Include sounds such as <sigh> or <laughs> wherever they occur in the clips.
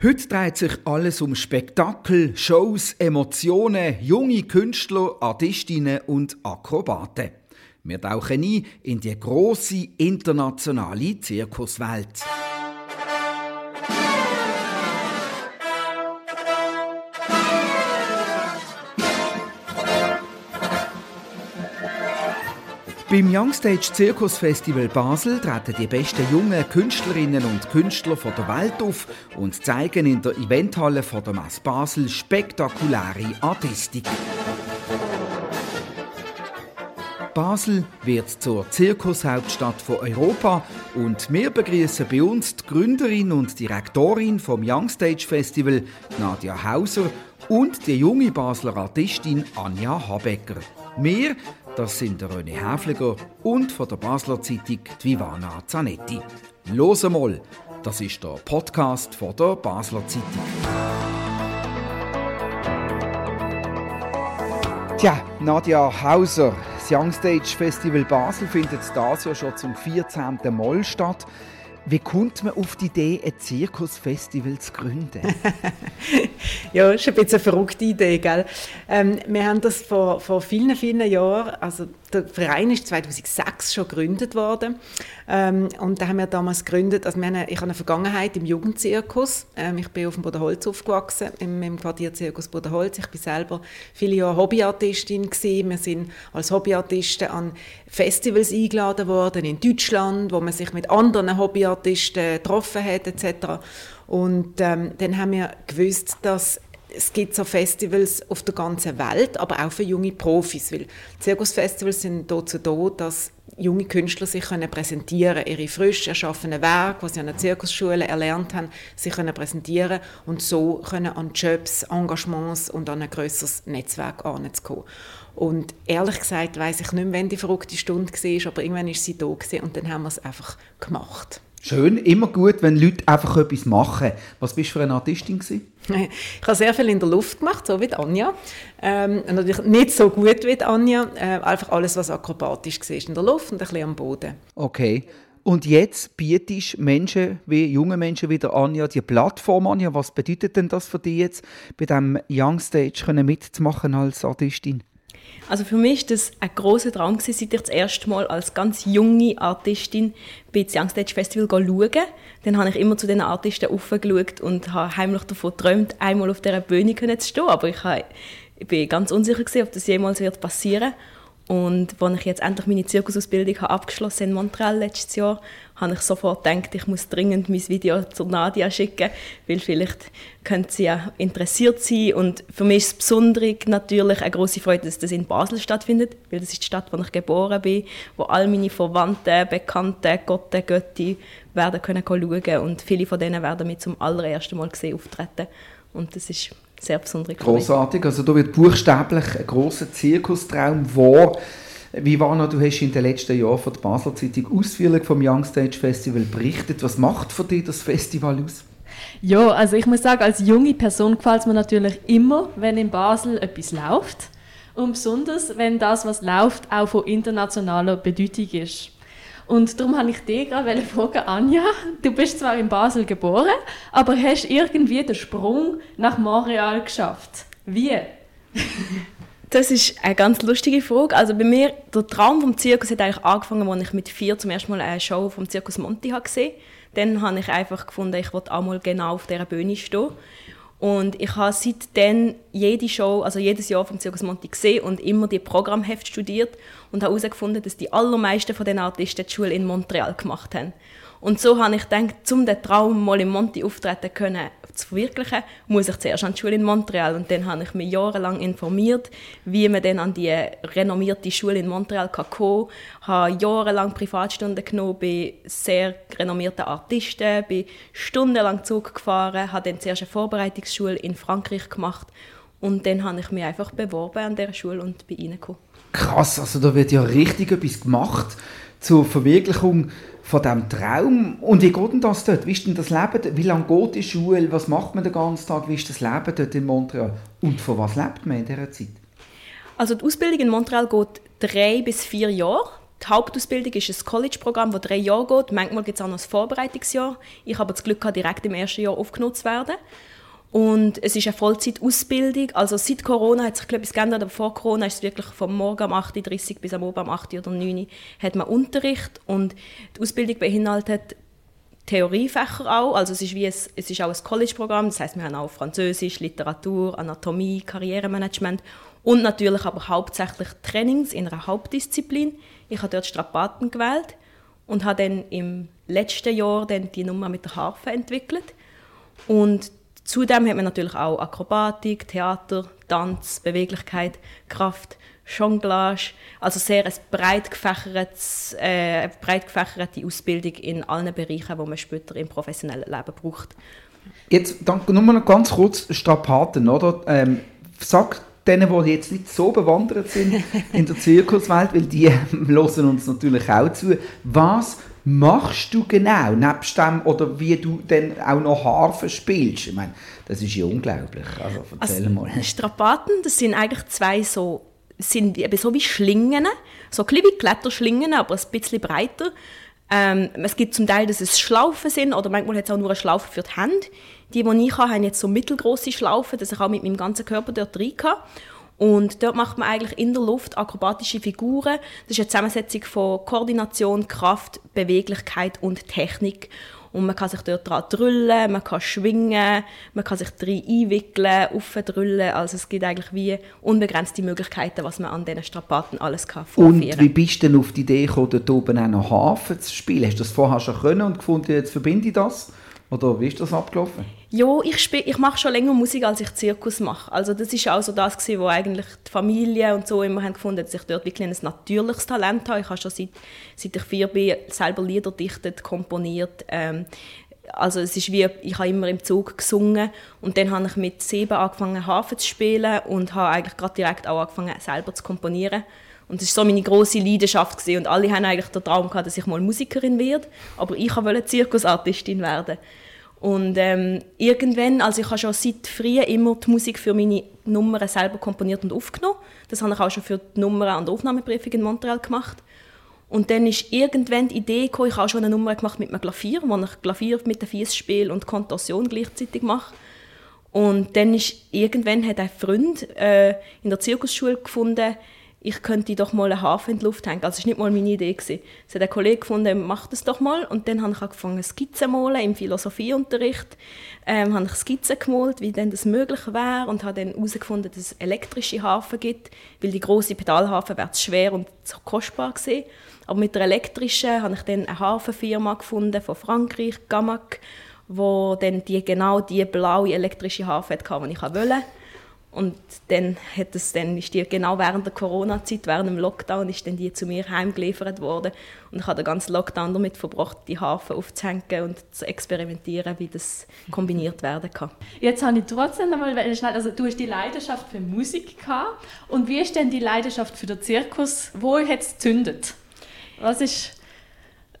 Heute dreht sich alles um Spektakel, Shows, Emotionen, junge Künstler, Artistinnen und Akrobaten. Wir tauchen ein in die große internationale Zirkuswelt. Beim Youngstage Zirkus Festival Basel treten die besten jungen Künstlerinnen und Künstler von der Welt auf und zeigen in der Eventhalle von der Messe Basel spektakuläre Artistik. Basel wird zur Zirkushauptstadt von Europa und wir begrüßen bei uns die Gründerin und Direktorin vom Youngstage Festival, Nadia Hauser, und die junge Basler Artistin Anja Habecker. Wir das sind der René Häfliger und von der Basler Zeitung die Vivana Zanetti. Los mal, das ist der Podcast von der Basler Zeitung. Tja, Nadja Hauser, das Youngstage Festival Basel findet dieses Jahr schon zum 14. Mal statt. Wie kommt man auf die Idee, ein Zirkusfestival zu gründen? <laughs> ja, das ist ein bisschen eine verrückte Idee. Gell? Ähm, wir haben das vor, vor vielen, vielen Jahren, also der Verein ist 2006 schon gegründet worden. Ähm, und da haben wir damals gegründet, also wir haben ich habe eine Vergangenheit im Jugendzirkus. Ähm, ich bin auf dem Bodenholz aufgewachsen, im, im Quartierzirkus Bodenholz. Ich bin selber viele Jahre Hobbyartistin gewesen. Wir sind als Hobbyartisten an Festivals eingeladen worden in Deutschland, wo man sich mit anderen Hobbyartisten getroffen hat etc. Und ähm, dann haben wir gewusst, dass es gibt so Festivals auf der ganzen Welt, aber auch für junge Profis, weil Zirkusfestivals sind dazu da, dass junge Künstler sich können präsentieren ihre frisch erschaffenen Werke, was sie an der Zirkusschule erlernt haben, sich können präsentieren und so können an Jobs, Engagements und an ein grösseres Netzwerk anzukommen. Und ehrlich gesagt weiß ich nicht mehr, wann die verrückte Stunde war, aber irgendwann ist sie da und dann haben wir es einfach gemacht. Schön, immer gut, wenn Leute einfach etwas machen. Was bist du für eine Artistin gewesen? Ich habe sehr viel in der Luft gemacht, so wie Anja. Ähm, natürlich nicht so gut wie Anja, äh, einfach alles, was akrobatisch war, in der Luft und ein bisschen am Boden. Okay. Und jetzt bietest Menschen wie junge Menschen wie der Anja die Plattform Anja. Was bedeutet denn das für dich jetzt, bei diesem Young Stage mitzumachen als Artistin? Also für mich war das ein großer Traum, seit ich das erste Mal als ganz junge Artistin bei das Young Stage Festival schauen. Dann habe ich immer zu diesen Artisten aufgeschaut und habe heimlich davon geträumt, einmal auf dieser Bühne zu stehen. Aber ich, bin ganz unsicher, ob das jemals passieren wird. Und als ich jetzt endlich meine Zirkusausbildung habe abgeschlossen in Montreal letztes Jahr, habe ich sofort gedacht, ich muss dringend mein Video zu Nadia schicken, weil vielleicht könnte sie ja interessiert sein. Und für mich ist es besonders natürlich eine große Freude, dass das in Basel stattfindet, weil das ist die Stadt, wo ich geboren bin, wo all meine Verwandten, Bekannten, Gotte, Götti werden können schauen und viele von denen werden mich zum allerersten Mal gesehen auftreten. Und das ist sehr besondere Großartig, also da wird buchstäblich ein großer Zirkustraum wahr. Wie war noch, du hast in den letzten Jahren von der Basler Zeitung ausführlich vom Young Stage Festival berichtet. Was macht für dich das Festival aus? Ja, also ich muss sagen, als junge Person gefällt es mir natürlich immer, wenn in Basel etwas läuft. Und besonders, wenn das, was läuft, auch von internationaler Bedeutung ist. Und darum habe ich dich gerade fragen, Anja, du bist zwar in Basel geboren, aber hast irgendwie den Sprung nach Montreal geschafft. Wie? <laughs> Das ist eine ganz lustige Frage. Also bei mir, der Traum vom Zirkus hat eigentlich angefangen, als ich mit vier zum ersten Mal eine Show vom Zirkus Monti gesehen habe. Dann habe ich einfach gefunden, ich wollte auch mal genau auf dieser Bühne stehen. Und ich habe seitdem jede Show, also jedes Jahr vom Circus Monti gesehen und immer die Programmheft studiert und habe herausgefunden, dass die allermeisten von den Artisten die Schule in Montreal gemacht haben. Und so habe ich gedacht, um den Traum mal in Monti auftreten können, zu verwirklichen, muss ich zuerst an die Schule in Montreal. Und dann habe ich mich jahrelang informiert, wie man dann an die renommierte Schule in Montreal kommen kann. habe jahrelang Privatstunden genommen bei sehr renommierten Artisten, bin stundenlang Zug gefahren, habe dann zuerst eine Vorbereitungsschule in Frankreich gemacht und dann habe ich mich einfach beworben an dieser Schule und bin reingekommen. Krass, also da wird ja richtig etwas gemacht zur Verwirklichung von diesem Traum. Und wie geht denn das dort? Wie ist denn das Leben? Wie lange geht die Schule? Was macht man den ganzen Tag? Wie ist das Leben dort in Montreal? Und von was lebt man in dieser Zeit? Also die Ausbildung in Montreal geht drei bis vier Jahre. die Hauptausbildung ist ein College-Programm, das drei Jahre geht. Manchmal gibt es auch noch ein Vorbereitungsjahr. Ich habe das Glück, direkt im ersten Jahr aufgenutzt zu werden. Und es ist eine Vollzeitausbildung. Also seit Corona hat sich etwas geändert, aber vor Corona ist es wirklich vom Morgen um 8.30 Uhr bis am Abend um 8 oder 9 Uhr hat man Unterricht. Und die Ausbildung beinhaltet Theoriefächer auch. Also es ist, wie ein, es ist auch ein College-Programm. Das heißt, wir haben auch Französisch, Literatur, Anatomie, Karrieremanagement und natürlich aber hauptsächlich Trainings in einer Hauptdisziplin. Ich habe dort Strapaten gewählt und habe dann im letzten Jahr dann die Nummer mit der Harfe entwickelt. Und Zudem hat man natürlich auch Akrobatik, Theater, Tanz, Beweglichkeit, Kraft, Jonglage, also sehr eine breit, äh, breit gefächerte Ausbildung in allen Bereichen, die man später im professionellen Leben braucht. Jetzt danke nur noch ganz kurz Strapaten, oder? Ähm, sag denen, die jetzt nicht so bewandert sind in der <laughs> Zirkuswelt, weil die <laughs> hören uns natürlich auch zu, was machst du genau, nebst dem, oder wie du dann auch noch Harfe spielst? Ich meine, das ist ja unglaublich. Also erzähl also, mal. Strapaten, das sind eigentlich zwei so, sind eben so wie Schlingen, so ein wie Kletterschlingen, aber ein bisschen breiter. Ähm, es gibt zum Teil, dass es Schlaufen sind, oder manchmal hat es auch nur eine Schlaufe für die Hände. Die, die ich habe, haben jetzt so mittelgroße Schlaufen, dass ich auch mit meinem ganzen Körper dort rein kann. Und dort macht man eigentlich in der Luft akrobatische Figuren. Das ist eine Zusammensetzung von Koordination, Kraft, Beweglichkeit und Technik. Und man kann sich dort dran drüllen, man kann schwingen, man kann sich drin einwickeln, aufdrüllen. Also es gibt eigentlich wie unbegrenzte Möglichkeiten, was man an diesen Strapaten alles kann vorführen Und wie bist du denn auf die Idee gekommen, dort oben auch noch Hafen zu spielen? Hast du das vorher schon können und gefunden, jetzt verbinde ich das? Oder wie ist das abgelaufen? Ja, ich, ich mache schon länger Musik, als ich Zirkus mache. Also das ist auch so das, gewesen, wo eigentlich die Familie und so immer haben gefunden, dass ich dort wirklich ein natürliches Talent habe. Ich habe schon seit, seit ich vier bin selber Lieder dichtet, komponiert. Ähm, also es ist wie, ich habe immer im Zug gesungen und dann habe ich mit sieben angefangen Hafen zu spielen und habe eigentlich gerade direkt auch angefangen selber zu komponieren. Und das war so meine große Leidenschaft gewesen. und alle haben eigentlich den Traum gehabt, dass ich mal Musikerin werde, aber ich wollte Zirkusartistin werden. Und ähm, irgendwann, also ich habe schon seit früh immer die Musik für meine Nummern selber komponiert und aufgenommen. Das habe ich auch schon für die Nummern und Aufnahmeprüfung in Montreal gemacht. Und dann ist irgendwann die Idee gekommen, ich habe auch schon eine Nummer gemacht mit einem Klavier, wo ich Klavier mit den Füßen spiele und Kontorsion gleichzeitig mache. Und dann ist irgendwann hat ein Freund äh, in der Zirkusschule gefunden, ich könnte doch mal einen Hafen in die Luft hängen. Also das war nicht mal meine Idee. Gewesen. Es hat ein Kollege gefunden, mach das doch mal. Und dann habe ich angefangen, Skizzen zu malen im Philosophieunterricht. Ähm, habe ich Skizzen gemalt, wie denn das möglich wäre und habe dann herausgefunden, dass es elektrische Hafen gibt, weil die große Pedalhafen wäre zu schwer und zu kostbar gewesen. Aber mit der elektrischen habe ich dann eine Hafenfirma gefunden von Frankreich, Gamac, wo dann die, genau die blaue elektrische Hafen hatte, die ich wollte. Und dann, hat es, dann ist die genau während der Corona-Zeit, während dem Lockdown, ist dann die zu mir heimgeliefert worden. Und ich habe den ganzen Lockdown damit verbracht, die Hafen aufzuhängen und zu experimentieren, wie das kombiniert werden kann. Jetzt habe ich trotzdem einmal schnell, also du hast die Leidenschaft für Musik gehabt. Und wie ist denn die Leidenschaft für den Zirkus? Wo hat es gezündet? Was ist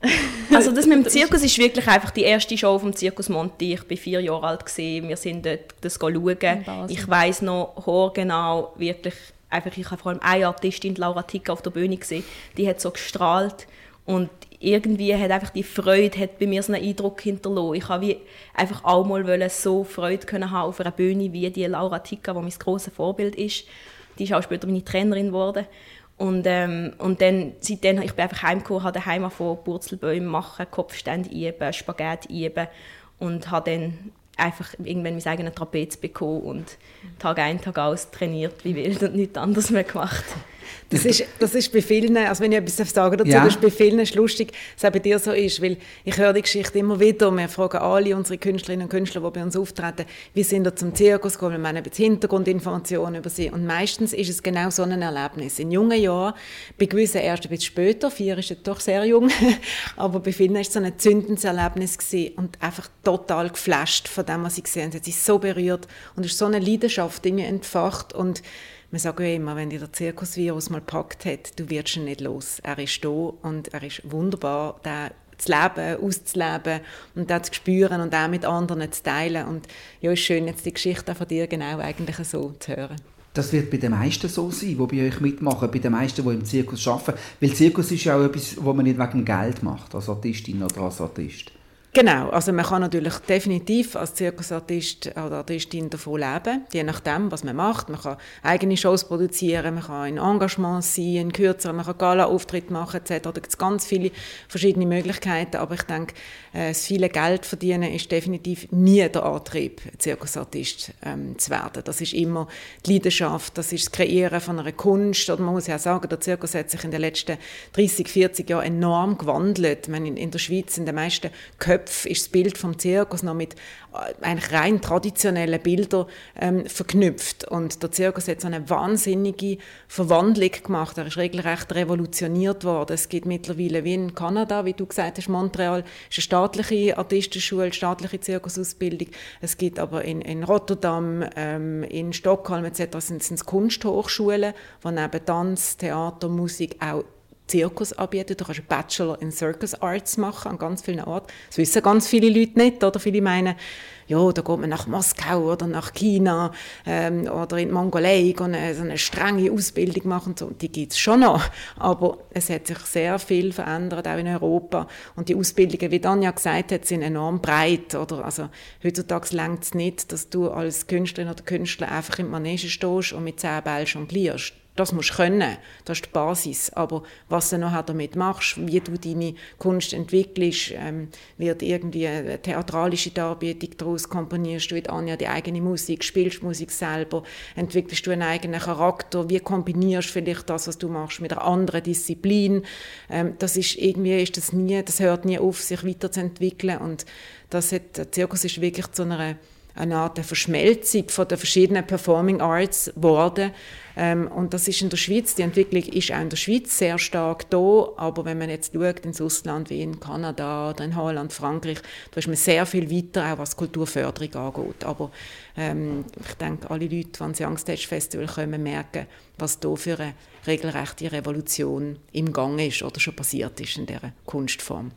<laughs> also das mit dem Zirkus ist wirklich einfach die erste Show vom Zirkus Monti. Ich war vier Jahre alt gewesen. Wir sind dort das schauen. Ich weiß noch genau wirklich einfach ich habe vor allem eine Artistin Laura Ticker auf der Bühne gesehen. Die hat so gestrahlt und irgendwie hat einfach die Freude hat bei mir so einen Eindruck hinterlassen. Ich habe einfach auch mal so Freude können haben auf einer Bühne wie die Laura Ticker, die mein grosses Vorbild ist. Die ist auch später meine Trainerin geworden. Und, ähm, und dann, seitdem ich bin einfach heimgekommen, habe daheim angefangen, Purzelbäume machen, Kopfstände üben, Spaghetti üben und habe dann einfach irgendwann mein eigenes Trapez bekommen und Tag ein, Tag aus trainiert wie wild und nichts anderes mehr gemacht. Das ist, das ist bei vielen, also wenn ich etwas sagen dazu, ja. das ist bei vielen lustig, dass es bei dir so ist, weil ich höre die Geschichte immer wieder, wir fragen alle unsere Künstlerinnen und Künstler, die bei uns auftreten, wie sind sie zum Zirkus gekommen, wir meinen jetzt Hintergrundinformationen über sie und meistens ist es genau so ein Erlebnis. In jungen Jahren, bei gewissen erst ein bisschen später, vier ist ja doch sehr jung, <laughs> aber bei vielen war es so ein zündendes Erlebnis gewesen und einfach total geflasht von dem, was sie gesehen haben. Es hat sich so berührt und es ist so eine Leidenschaft in mir entfacht und wir sagen ja immer, wenn dich der Zirkusvirus mal packt hat, du wirst ihn nicht los. Er ist da und er ist wunderbar, da zu leben, auszuleben und das zu spüren und auch mit anderen zu teilen. Und ja, ist schön, jetzt die Geschichte von dir genau eigentlich so zu hören. Das wird bei den meisten so sein, die bei euch mitmachen, bei den meisten, die im Zirkus arbeiten. Weil Zirkus ist ja auch etwas, was man nicht wegen Geld macht, als Artistin oder als Artist. Genau, also man kann natürlich definitiv als Zirkusartist oder Artistin davon leben, je nachdem, was man macht. Man kann eigene Shows produzieren, man kann in Engagements sein, in kürzeren, man kann Gala-Auftritte machen etc. Da gibt es ganz viele verschiedene Möglichkeiten, aber ich denke, äh, das viele Geld verdienen ist definitiv nie der Antrieb, Zirkusartist ähm, zu werden. Das ist immer die Leidenschaft, das ist das Kreieren von einer Kunst. Oder man muss ja sagen, der Zirkus hat sich in den letzten 30, 40 Jahren enorm gewandelt. Man in, in der Schweiz in den meisten Köpfen Köpfen ist das Bild vom Zirkus noch mit äh, eigentlich rein traditionellen Bildern ähm, verknüpft. Und der Zirkus hat so eine wahnsinnige Verwandlung gemacht. Er ist regelrecht revolutioniert worden. Es gibt mittlerweile wie in Kanada, wie du gesagt hast, Montreal, ist eine staatliche Artistenschule, staatliche Zirkusausbildung. Es gibt aber in, in Rotterdam, ähm, in Stockholm etc. sind es Kunsthochschulen, wo neben Tanz, Theater, Musik auch Zirkus anbieten. Du kannst einen Bachelor in Circus Arts machen an ganz vielen Orten. Das wissen ganz viele Leute nicht. Oder viele meinen, ja, da geht man nach Moskau oder nach China ähm, oder in die Mongolei und eine, so eine strenge Ausbildung machen. Und so. Die gibt es schon noch. Aber es hat sich sehr viel verändert, auch in Europa. Und die Ausbildungen, wie Danja gesagt hat, sind enorm breit. Oder? Also, heutzutage längt es nicht, dass du als Künstlerin oder Künstler einfach im Manege stehst und mit zehn Bällen jonglierst das musst du können, das ist die Basis. Aber was du nachher damit machst, wie du deine Kunst entwickelst, ähm, wird irgendwie eine theatralische Darbietung daraus, komponierst du mit Anja die eigene Musik, spielst Musik selber, entwickelst du einen eigenen Charakter, wie kombinierst du vielleicht das, was du machst, mit einer anderen Disziplin. Ähm, das ist irgendwie, ist das nie, das hört nie auf, sich weiterzuentwickeln und das hat, der Zirkus ist wirklich zu einer eine Art Verschmelzung von den verschiedenen Performing Arts geworden. Ähm, und das ist in der Schweiz, die Entwicklung ist auch in der Schweiz sehr stark da, aber wenn man jetzt schaut ins Ausland wie in Kanada oder in Holland, Frankreich, da ist man sehr viel weiter, auch was Kulturförderung angeht. Aber ähm, ich denke, alle Leute, die ans Youngstage Festival kommen, merken, was da für eine regelrechte Revolution im Gang ist oder schon passiert ist in dieser Kunstform.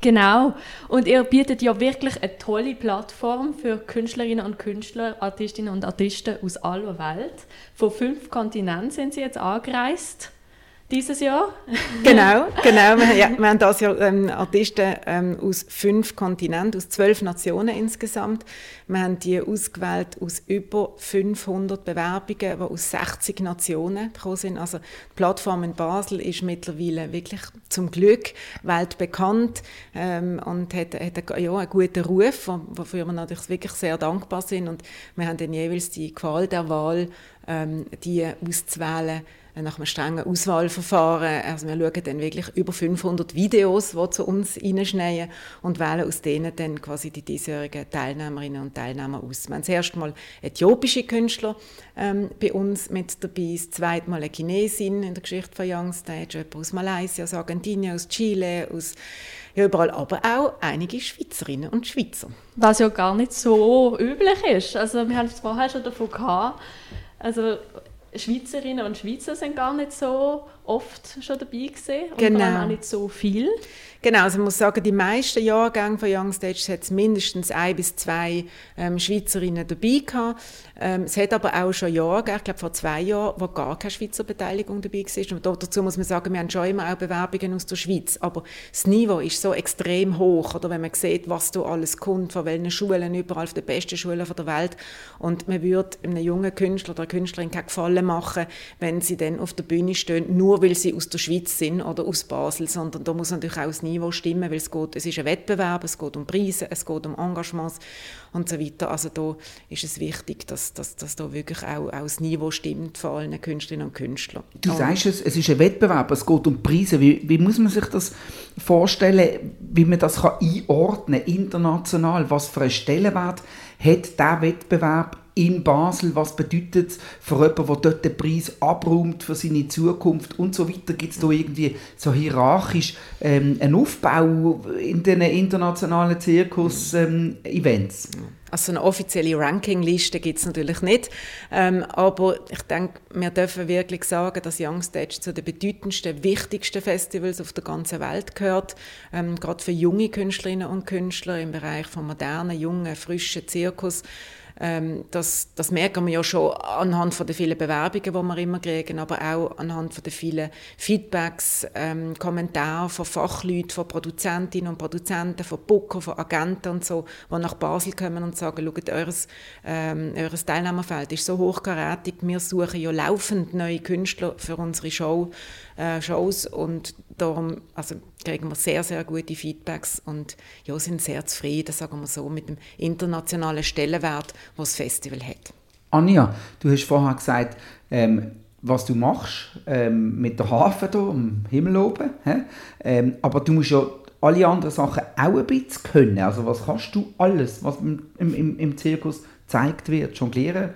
Genau. Und ihr bietet ja wirklich eine tolle Plattform für Künstlerinnen und Künstler, Artistinnen und Artisten aus aller Welt. Von fünf Kontinenten sind sie jetzt angereist dieses Jahr. genau, <laughs> genau. Wir, ja, wir haben das Jahr ähm, Artisten ähm, aus fünf Kontinenten, aus zwölf Nationen insgesamt. Wir haben die ausgewählt aus über 500 Bewerbungen, die aus 60 Nationen gekommen sind. Also die Plattform in Basel ist mittlerweile wirklich zum Glück weltbekannt ähm, und hat, hat einen, ja, einen guten Ruf, wofür wir natürlich wirklich sehr dankbar sind. Und wir haben dann jeweils die Qual der Wahl, ähm, die auszuwählen, nach einem strengen Auswahlverfahren. Also wir schauen dann wirklich über 500 Videos, die zu uns reinschneiden und wählen aus denen dann quasi die diesjährigen Teilnehmerinnen und Teilnehmer aus. Wir haben das erste Mal äthiopische Künstler ähm, bei uns mit dabei, das zweite Mal eine Chinesin in der Geschichte von Youngstage, jemand aus Malaysia, aus Argentinien, aus Chile, aus ja, überall, aber auch einige Schweizerinnen und Schweizer. Was ja gar nicht so üblich ist. Also wir haben es vorher schon davon gehabt, also Schweizerinnen und Schweizer sind gar nicht so oft schon dabei gewesen und genau. auch nicht so viel. Genau, also man muss sagen, die meisten Jahrgänge von Young Stage hat es mindestens ein bis zwei ähm, Schweizerinnen dabei gehabt. Ähm, es hat aber auch schon Jahre ich glaube vor zwei Jahren, wo gar keine Schweizer Beteiligung dabei war. Und dazu muss man sagen, wir haben schon immer auch Bewerbungen aus der Schweiz, aber das Niveau ist so extrem hoch, oder wenn man sieht, was da alles kommt, von welchen Schulen, überall von den besten Schulen der Welt. Und man würde einem jungen Künstler oder Künstlerin keinen Gefallen machen, wenn sie dann auf der Bühne stehen, nur weil sie aus der Schweiz sind oder aus Basel, sondern da muss natürlich auch das Niveau stimmen, weil es geht, es ist ein Wettbewerb, es geht um Preise, es geht um Engagements und so weiter. Also da ist es wichtig, dass, dass, dass da wirklich auch, auch das Niveau stimmt von allen Künstlerinnen und Künstlern. Du sagst es, es ist ein Wettbewerb, es geht um Preise. Wie, wie muss man sich das vorstellen, wie man das kann einordnen international? Was für einen Stellenwert hat dieser Wettbewerb in Basel, was bedeutet es für jemanden, der dort den Preis abräumt für seine Zukunft und so weiter. Gibt es da irgendwie so hierarchisch ähm, einen Aufbau in den internationalen Zirkus-Events? Ähm, also eine offizielle Rankingliste gibt es natürlich nicht, ähm, aber ich denke, wir dürfen wirklich sagen, dass Youngstage zu den bedeutendsten, wichtigsten Festivals auf der ganzen Welt gehört, ähm, gerade für junge Künstlerinnen und Künstler im Bereich von modernen, jungen, frischen Zirkus Ähm, das, das merken wir ja schon anhand von den vielen Bewerbungen, die wir immer kriegen, aber auch anhand von den vielen Feedbacks, ähm, Kommentare von Fachleuten, von Produzentinnen und Produzenten, von Booker, von Agenten und so, die nach Basel kommen und sagen, schaut, eures, ähm, eures Teilnehmerfeld ist so hochkarätig, wir suchen ja laufend neue Künstler für unsere Show, äh, Shows und darum also kriegen wir sehr, sehr gute Feedbacks und ja, sind sehr zufrieden, sagen wir so, mit dem internationalen Stellenwert, was das Festival hat. Anja, du hast vorher gesagt, ähm, was du machst ähm, mit der Hafen hier am Himmel oben. Ähm, aber du musst ja alle anderen Sachen auch ein bisschen können. Also was kannst du alles, was im, im, im Zirkus gezeigt wird, jonglieren?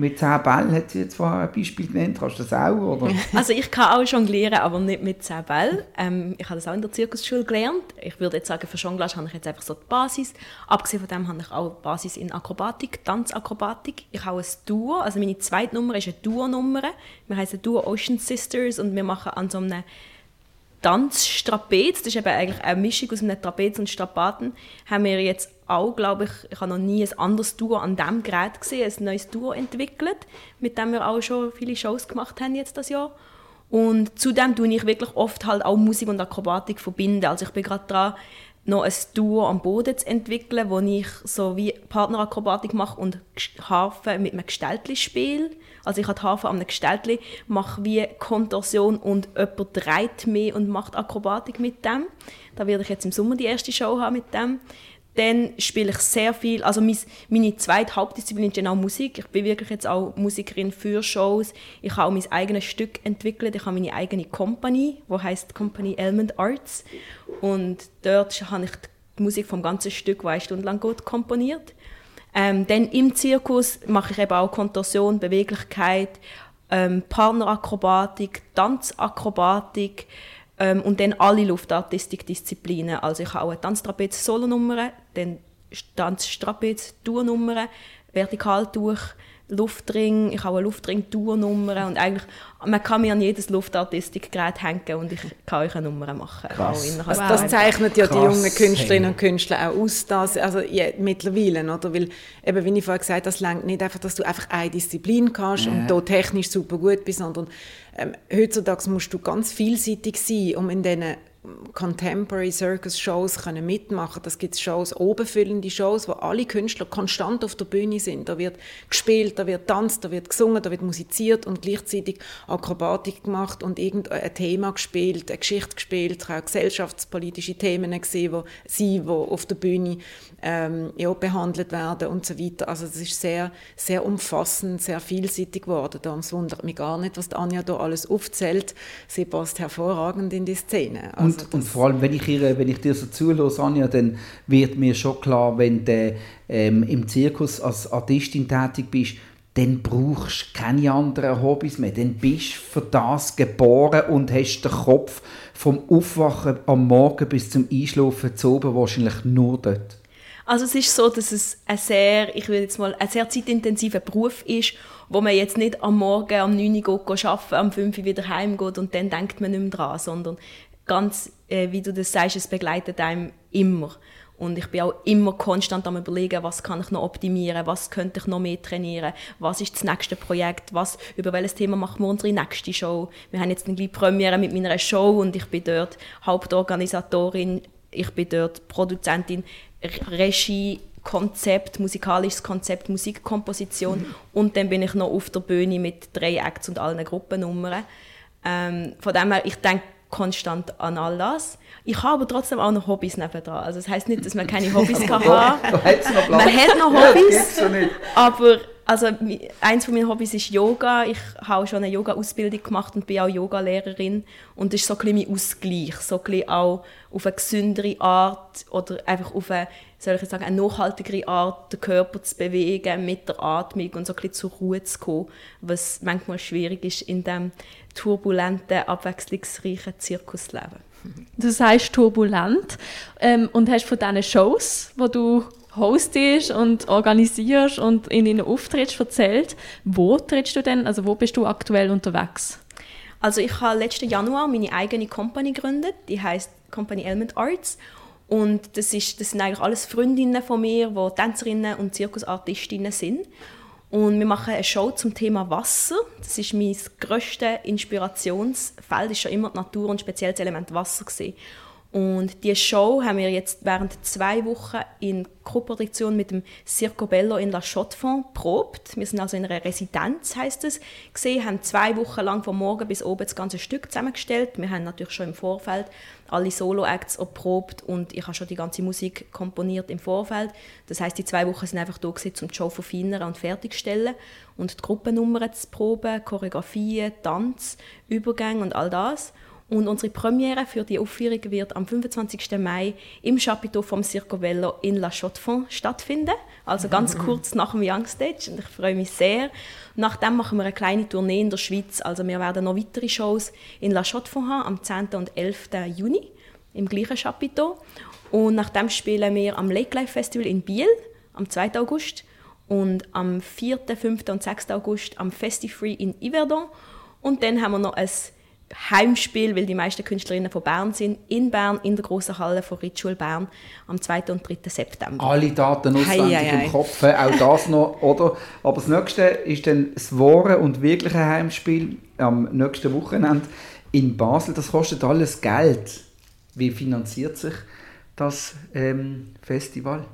Mit 10 Bällen hat sie jetzt vorher ein Beispiel genannt. Kannst du das auch? Oder? <laughs> Also ich kann auch jonglieren, aber nicht mit 10 Bällen. Ähm, ich habe das auch in der Zirkusschule gelernt. Ich würde jetzt sagen, für Jonglage habe ich jetzt einfach so die Basis. Abgesehen von dem habe ich auch Basis in Akrobatik, Tanzakrobatik. Ich habe ein Duo, also meine zweite Nummer ist eine Duo-Nummer. Wir heißen Duo Ocean Sisters und wir machen an so einem Tanzstrapez, das ist eben eigentlich eine Mischung aus einem Trapez und Strapaten, haben wir jetzt auch, glaube ich, ich habe noch nie ein anderes Duo an diesem Gerät gesehen, ein neues Duo entwickelt, mit dem wir auch schon viele Shows gemacht haben jetzt das Jahr. Und zudem tue ich wirklich oft halt auch Musik und Akrobatik verbinden. Also ich bin gerade dran, noch ein Duo am Boden zu entwickeln, wo ich so wie Partnerakrobatik mache und Harfe mit einem Gestaltli spiele. Also ich habe die Harfe an einem Gestaltli, mache wie Kontorsion und jemand dreht mich und macht Akrobatik mit dem. Da werde ich jetzt im Sommer die erste Show haben mit dem. Dann spiele ich sehr viel, also meine zweite Hauptdisziplin ist genau Musik. Ich bin wirklich jetzt auch Musikerin für Shows. Ich habe auch mein eigenes Stück entwickelt. Ich habe meine eigene Company, die heißt Company Element Arts. Und dort habe ich die Musik vom ganzen Stück, die eine Stunde lang geht, komponiert. Ähm, dann im Zirkus mache ich eben auch Kontorsion, Beweglichkeit, ähm, Partnerakrobatik, Tanzakrobatik ähm, und dann alle Luftartistik-Disziplinen. Also ich habe auch eine Tanztrapez-Solonummer, dann Tanztrapez-Tournummern, Vertikaltuch, Luftring, ich habe eine Luftring-Tournummer und eigentlich, man kann mir an jedes Luftartistikgerät hängen und ich kann euch eine Nummer machen. Krass. Also das zeichnet ja Krass. die jungen Künstlerinnen und Künstler auch aus, dass, also ja, mittlerweile, oder? weil eben, wie ich vorher gesagt habe, das längt nicht einfach, dass du einfach eine Disziplin kannst ja. und da technisch super gut bist, sondern ähm, heutzutage musst du ganz vielseitig sein, um in diesen Contemporary Circus Shows können mitmachen. Das gibt Shows, obenfüllende Shows, wo alle Künstler konstant auf der Bühne sind. Da wird gespielt, da wird tanzt, da wird gesungen, da wird musiziert und gleichzeitig Akrobatik gemacht und irgendein Thema gespielt, eine Geschichte gespielt, auch gesellschaftspolitische Themen gesehen, sie, wo auf der Bühne ähm, ja, behandelt werden und so weiter. Also das ist sehr, sehr umfassend, sehr vielseitig geworden. Darum wundert mich gar nicht, was Anja da alles aufzählt. Sie passt hervorragend in die Szene. Also und, und vor allem, wenn ich, ihr, wenn ich dir so zuhöre, Anja, dann wird mir schon klar, wenn du ähm, im Zirkus als Artistin tätig bist, dann brauchst du keine anderen Hobbys mehr. Dann bist du für das geboren und hast den Kopf vom Aufwachen am Morgen bis zum Einschlafen zu oben wahrscheinlich nur dort. Also es ist so, dass es ein sehr, ich will jetzt mal, ein sehr zeitintensiver Beruf ist, wo man jetzt nicht am Morgen am 9 Uhr arbeiten, am 5 Uhr wieder heimgeht und dann denkt man nicht mehr dran, sondern ganz, äh, wie du das sagst, es begleitet einem immer. Und ich bin auch immer konstant am überlegen, was kann ich noch optimieren, was könnte ich noch mehr trainieren, was ist das nächste Projekt, was, über welches Thema machen wir unsere nächste Show. Wir haben jetzt eine kleine Premiere mit meiner Show und ich bin dort Hauptorganisatorin, ich bin dort Produzentin Regie, Konzept, musikalisches Konzept, Musikkomposition mhm. und dann bin ich noch auf der Bühne mit drei Acts und allen Gruppennummern. Ähm, von dem her, ich denke konstant an all das. Ich habe aber trotzdem auch noch Hobbys nebenan. Also das heißt nicht, dass man keine <laughs> Hobbys kann haben. <laughs> man hat noch Hobbys, ja, aber also eins von meinen Hobbys ist Yoga. Ich habe schon eine Yoga-Ausbildung gemacht und bin auch Yogalehrerin. Und das ist so ein bisschen mein Ausgleich. So ein bisschen auch auf eine gesündere Art oder einfach auf eine, soll ich sagen, eine nachhaltigere Art, den Körper zu bewegen mit der Atmung und so ein bisschen zur Ruhe zu kommen, was manchmal schwierig ist in dem turbulenten, abwechslungsreichen Zirkusleben. Du sagst turbulent ähm, und hast von diesen Shows, wo du hostest und organisierst und in deinen Auftritten erzählt. Wo trittst du denn? Also wo bist du aktuell unterwegs? Also ich habe letzten Januar meine eigene Company gegründet, die heißt Company Element Arts Und das, ist, das sind eigentlich alles Freundinnen von mir, die Tänzerinnen und Zirkusartistinnen sind. Und wir machen eine Show zum Thema Wasser. Das ist mein grösstes Inspirationsfeld, ist schon immer die Natur und speziell das Element Wasser gewesen. Und diese Show haben wir jetzt während zwei Wochen in Koproduktion mit dem Circo Bello in La Chaux-de-Fonds probt. Wir sind also in einer Residenz, heißt es, gesehen, haben zwei Wochen lang von morgen bis oben das ganze Stück zusammengestellt. Wir haben natürlich schon im Vorfeld alle Solo-Acts probt und ich habe schon die ganze Musik komponiert im Vorfeld. Das heißt, die zwei Wochen sind einfach da gewesen, um die Show verfeinern und fertigzustellen und die Gruppennummern zu proben, Choreografien, Tanz, Übergänge und all das. Und unsere Premiere für die Aufführung wird am 25. Mai im Chapiteau vom Circo Vello in La Chaux-de-Fonds stattfinden. Also ganz mhm. <laughs> kurz nach dem Young Stage. Und ich freue mich sehr. Nachdem machen wir eine kleine Tournee in der Schweiz. Also wir werden noch weitere Shows in La Chaux-de-Fonds haben am 10. und 11. Juni im gleichen Chapiteau. Und nachdem spielen wir am Lake Life Festival in Biel am 2. August und am 4., 5. und 6. August am Festifree in Yverdon. Und dann haben wir noch ein Heimspiel, weil die meisten Künstlerinnen von Bern sind, in Bern, in der grossen Halle von Ritschul Bern, am 2. und 3. September. Alle Daten auswendig hei, hei, im Kopf, auch das noch, oder? Aber das nächste ist dann das wahre und wirkliche Heimspiel am nächsten Wochenende in Basel. Das kostet alles Geld. Wie finanziert sich das ähm, Festival?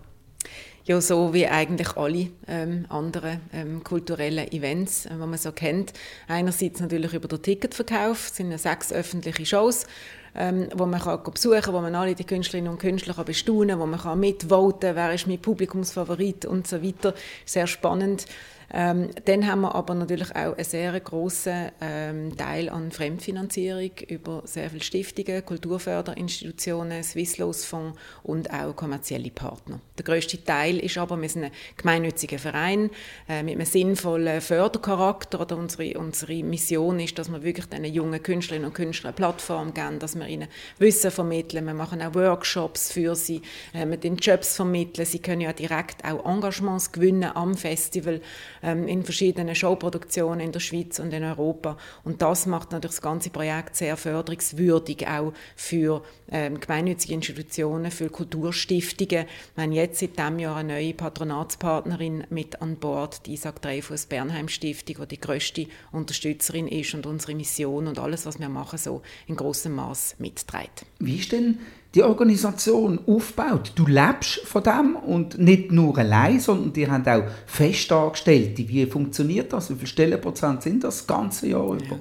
Ja so wie eigentlich alle ähm, anderen ähm, kulturellen Events, äh, die man so kennt. Einerseits natürlich über den Ticketverkauf, es sind ja sechs öffentliche Shows, ähm, wo man kann besuchen kann, wo man alle die Künstlerinnen und Künstler kann bestaunen kann, wo man kann mitvoten wer ist mein Publikumsfavorit und so weiter. Sehr spannend. Ähm, dann haben wir aber natürlich auch einen sehr grossen ähm, Teil an Fremdfinanzierung über sehr viele Stiftungen, Kulturförderinstitutionen, Swisslos-Fonds und auch kommerzielle Partner. Der grösste Teil ist aber, wir sind ein gemeinnütziger Verein äh, mit einem sinnvollen Fördercharakter. Oder unsere, unsere Mission ist, dass wir wirklich den jungen Künstlerinnen und Künstlern eine Plattform geben, dass wir ihnen Wissen vermitteln. Wir machen auch Workshops für sie, äh, wir den Jobs vermitteln. Sie können ja direkt auch Engagements gewinnen am Festival ähm, in verschiedenen Showproduktionen in der Schweiz und in Europa. Und das macht natürlich das ganze Projekt sehr förderungswürdig, auch für ähm, gemeinnützige Institutionen, für Kulturstiftungen. Wir haben jetzt seit diesem Jahr eine neue Patronatspartnerin mit an Bord, die Isaac Dreyfus Bernheim Stiftung, die die grösste Unterstützerin ist und unsere Mission und alles, was wir machen, so in großem Maß mitträgt. Wie ist denn die Organisation aufbaut. Du lebst von dem und nicht nur allein, sondern die haben auch Festangestellte. Wie funktioniert das? Wie viele Stellenprozent sind das, das ganze Jahr über? Ja.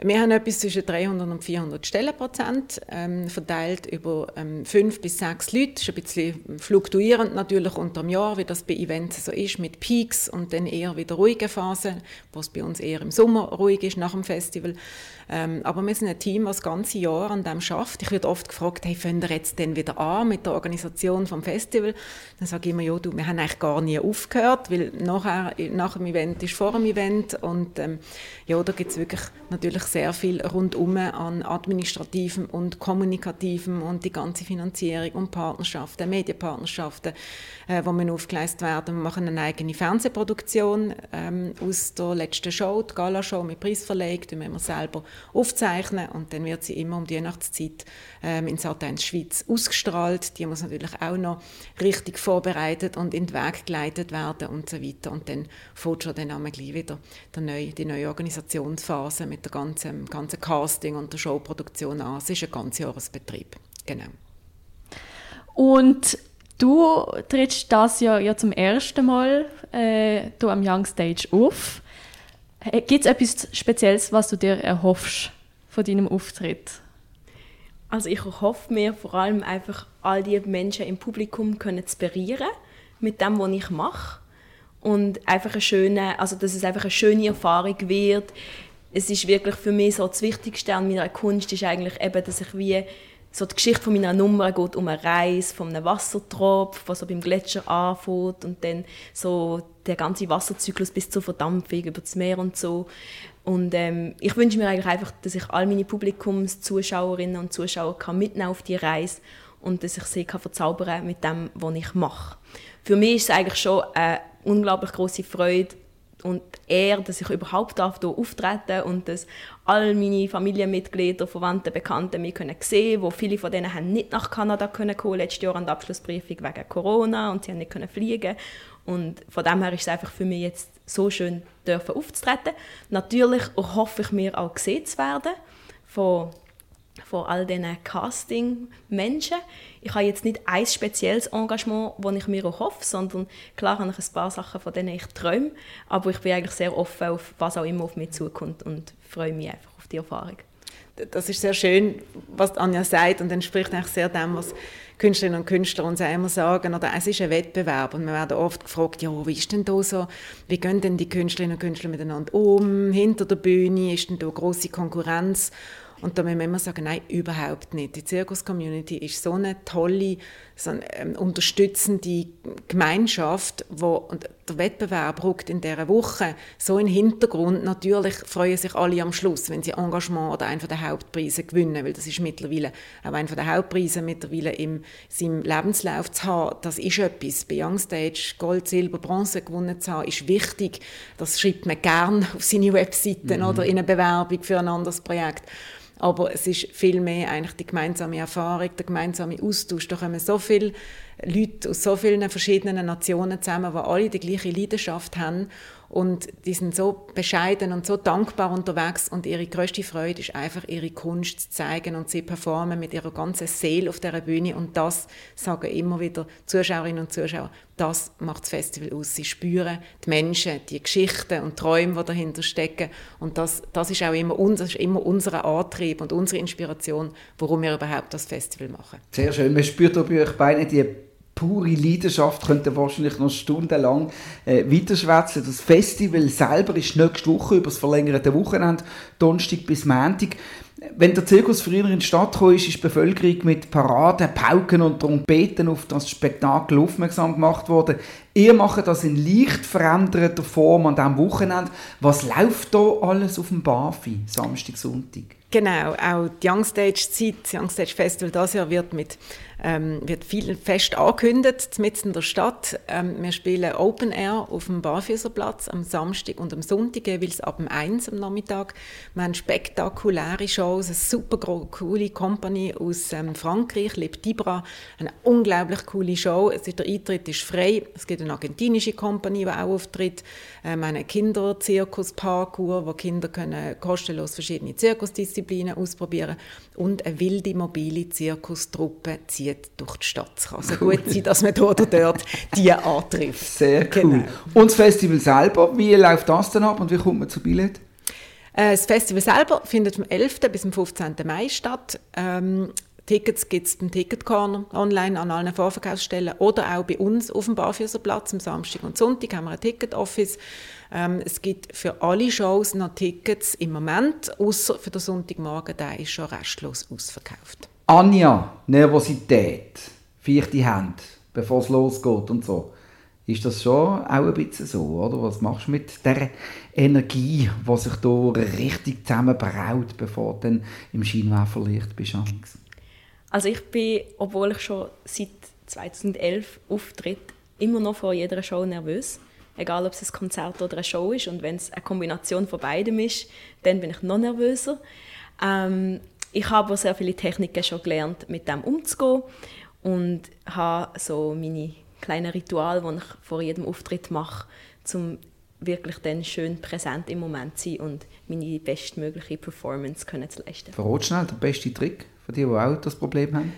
Wir haben etwas zwischen 300 und 400 Stellenprozent, ähm, verteilt über ähm, fünf bis sechs Leute. Das ist ein bisschen fluktuierend natürlich unter dem Jahr, wie das bei Events so ist, mit Peaks und dann eher wieder ruhige Phasen, wo es bei uns eher im Sommer ruhig ist nach dem Festival. Ähm, aber wir sind ein Team, das das ganze Jahr an dem schafft. Ich werde oft gefragt, hey, fangen wir jetzt denn wieder an mit der Organisation vom Festival? Dann sage ich immer, ja, du, wir haben eigentlich gar nie aufgehört, weil nachher, nach dem Event ist vor dem Event und ähm, ja, da gibt es wirklich natürlich sehr viel rundum an administrativem und kommunikativem und die ganze Finanzierung und Partnerschaften, Medienpartnerschaften, äh, wo wir aufgeleistet werden. Wir machen eine eigene Fernsehproduktion ähm, aus der letzten Show, die Gala-Show mit Preisverleih, die wir selber aufzeichnen und dann wird sie immer um die Weihnachtszeit ähm, in Sat1 Schweiz ausgestrahlt. Die muss natürlich auch noch richtig vorbereitet und in den Weg geleitet werden und so weiter. Und dann fängt schon dann gleich wieder der neue, die neue Organisationsphase mit der ganzen, ganzen Casting und der Showproduktion an. Es ist ein ganz Jahresbetrieb. Genau. Und du trittst das Jahr ja zum ersten Mal äh, am Young Stage auf. Gibt es etwas Spezielles, was du dir erhoffst von deinem Auftritt? Also ich hoffe mir vor allem einfach, all die Menschen im Publikum können zu berühren mit dem, was ich mache. Und einfach eine schöne, also dass es einfach eine schöne Erfahrung wird. Es ist wirklich für mich so das Wichtigste an meiner Kunst ist eigentlich eben, dass ich wie so die Geschichte von meiner Nummer geht um eine Reise von einem Wassertropf, was so beim Gletscher anfängt und dann so der ganze Wasserzyklus bis zur Verdampfung über das Meer und so. Und ähm, ich wünsche mir eigentlich einfach, dass ich all meine Publikumszuschauerinnen und Zuschauer kann mitnehmen auf die Reise und dass ich sie kann verzaubern mit dem, was ich mache. Für mich ist es eigentlich schon eine unglaublich große Freude, und er, dass ich überhaupt darf hier auftreten und dass all meine Familienmitglieder, Verwandte, Bekannte mich können sehen, wo viele von denen haben nicht nach Kanada können kommen letztes Jahr an der Abschlussbriefung wegen Corona und sie haben nicht können fliegen und von dem her ist es einfach für mich jetzt so schön dürfen aufzutreten. Natürlich hoffe ich mir auch gesehen zu werden von von all diesen Casting-Menschen. Ich habe jetzt nicht ein spezielles Engagement, das ich mir auch hoffe, sondern klar habe ich ein paar Sachen, von denen ich träume, aber ich bin eigentlich sehr offen auf was auch immer auf mich zukommt und freue mich einfach auf die Erfahrung. Das ist sehr schön, was Anja sagt und entspricht eigentlich sehr dem, was Künstlerinnen und Künstler uns auch immer sagen, oder es ist ein Wettbewerb und wir werden oft gefragt, ja, wie ist denn da so, wie gehen denn die Künstlerinnen und Künstler miteinander um, hinter der Bühne, ist denn da große Konkurrenz und da müssen wir immer sagen, nein, überhaupt nicht. Die Zirkus-Community ist so eine tolle, so eine ähm, unterstützende Gemeinschaft, wo und der Wettbewerb rückt in dieser Woche so in den Hintergrund. Natürlich freuen sich alle am Schluss, wenn sie Engagement oder einen der Hauptpreise gewinnen, weil das ist mittlerweile auch einer der Hauptpreise mittlerweile im seinem Lebenslauf zu haben. Das ist etwas. Bei Youngstage Gold, Silber, Bronze gewonnen zu haben, ist wichtig. Das schreibt man gern auf seine Webseiten mhm. oder in eine Bewerbung für ein anderes Projekt. Aber es ist viel mehr eigentlich die gemeinsame Erfahrung, der gemeinsame Austausch. Da kommen so viele Leute aus so vielen verschiedenen Nationen zusammen, die alle die gleiche Leidenschaft haben und die sind so bescheiden und so dankbar unterwegs und ihre größte Freude ist einfach, ihre Kunst zu zeigen und sie performen mit ihrer ganzen Seele auf der Bühne und das sagen immer wieder Zuschauerinnen und Zuschauer, das macht das Festival aus. Sie spüren die Menschen, die Geschichten und Träume, die dahinter stecken und das, das ist auch immer, unser, ist immer unser Antrieb und unsere Inspiration, warum wir überhaupt das Festival machen. Sehr schön. Man spürt bei euch beide die pure Leidenschaft, könnte wahrscheinlich noch stundenlang äh, weiterschwätzen. Das Festival selber ist nächste Woche über das verlängerte Wochenende, Donnerstag bis Montag. Wenn der Zirkus früher in die Stadt kam, ist die Bevölkerung mit Paraden, Pauken und Trompeten auf das Spektakel aufmerksam gemacht worden. Ihr macht das in leicht veränderter Form an diesem Wochenende. Was läuft da alles auf dem Bafi, Samstag, Sonntag? Genau, auch die Youngstage-Zeit, das Youngstage Festival dieses Jahr wird mit ähm, wird viel fest angekündigt, mitten in der Stadt. Ähm, wir spielen Open Air auf dem Barfüßerplatz am Samstag und am Sonntag, jeweils ab 1 am Nachmittag. Wir haben spektakuläre Shows, eine super coole Company aus ähm, Frankreich, Leb Tibra, eine unglaublich coole Show. Ist, der Eintritt ist frei. Es gibt eine argentinische Company, die auch auftritt. Ähm, einen Kinderzirkus-Parkour, wo Kinder können kostenlos verschiedene Zirkusdisziplinen ausprobieren und eine wilde mobile Zirkustruppe zieht durch die Stadt. Es kann also gut <laughs> sein, dass man dort oder dort die antrifft. Sehr cool. Genau. Und das Festival selber, wie läuft das dann ab und wie kommt man zu Billett? Äh, das Festival selber findet vom 11. bis zum 15. Mai statt. Ähm, Tickets gibt es beim Ticketcorner online an allen Vorverkaufsstellen oder auch bei uns auf dem Barfüßerplatz am Samstag und Sonntag haben wir ein Ticket-Office. Ähm, es gibt für alle Shows noch Tickets im Moment, außer für den Sonntagmorgen, der ist schon restlos ausverkauft. Anja, Nervosität, feuchte Hände, bevor es losgeht und so. Ist das schon auch ein bisschen so, oder? Was machst du mit der Energie, die sich hier richtig zusammenbraut, bevor du dann im Scheinwerferlicht bist? Also ich bin, obwohl ich schon seit 2011 auftritt, immer noch vor jeder Show nervös. Egal, ob es ein Konzert oder eine Show ist. Und wenn es eine Kombination von beidem ist, dann bin ich noch nervöser. Ähm, ich habe sehr viele Techniken schon gelernt, mit dem umzugehen und habe so meine kleinen Rituale, die ich vor jedem Auftritt mache, um wirklich dann schön präsent im Moment zu sein und meine bestmögliche Performance können zu leisten. Verrat schnell den besten Trick für die, die auch das Problem haben.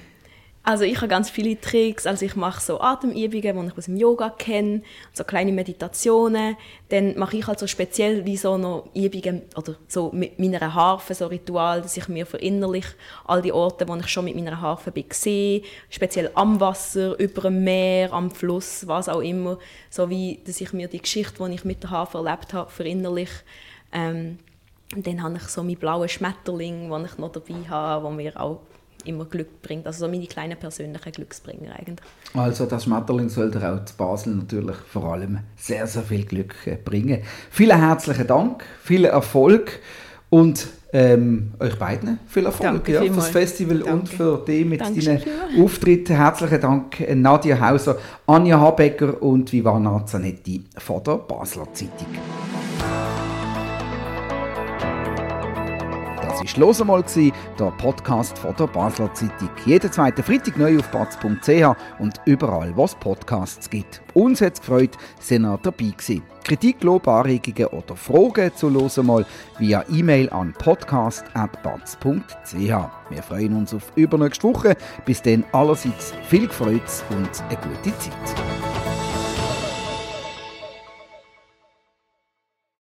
Also ich habe ganz viele Tricks, also ich mache so Atemübungen, die ich aus dem Yoga kenne, so kleine Meditationen. Dann mache ich halt so speziell wie so noch Übungen oder so mit meiner Harfe, so Ritual, dass ich mir verinnerlich all die Orte, wo ich schon mit meiner Harfe bin, sehe, speziell am Wasser, über dem Meer, am Fluss, was auch immer, so wie, dass ich mir die Geschichte, die ich mit der Harfe erlebt habe, verinnerlich. Ähm, dann habe ich so meinen blauen Schmetterling, den ich noch dabei habe, wo mir auch immer Glück bringt. Also so meine kleinen persönlichen Glücksbringer eigentlich. Also das Schmetterling soll dir auch zu Basel natürlich vor allem sehr, sehr viel Glück äh, bringen. Vielen herzlichen Dank, viel Erfolg und Ähm, euch beiden viel Erfolg ja, vielmals. fürs Festival Danke. und für dich mit Dankeschön deinen. Auftritten. Herzlichen Dank äh, Nadia Hauser, Anja Habecker und Vivana Zanetti von der Basler Zeitung. Das war «Los einmal», der Podcast von der Basler Zeitung. Jeden zweiten Freitag neu auf batz.ch und überall, wo es Podcasts gibt. Uns hat es gefreut, sind ihr dabei gewesen. Kritik, Lob, Anregungen oder Fragen zu «Los einmal» via E-Mail an podcast.batz.ch. Wir freuen uns auf übernächste Woche. Bis dann allerseits viel Freude und eine gute Zeit.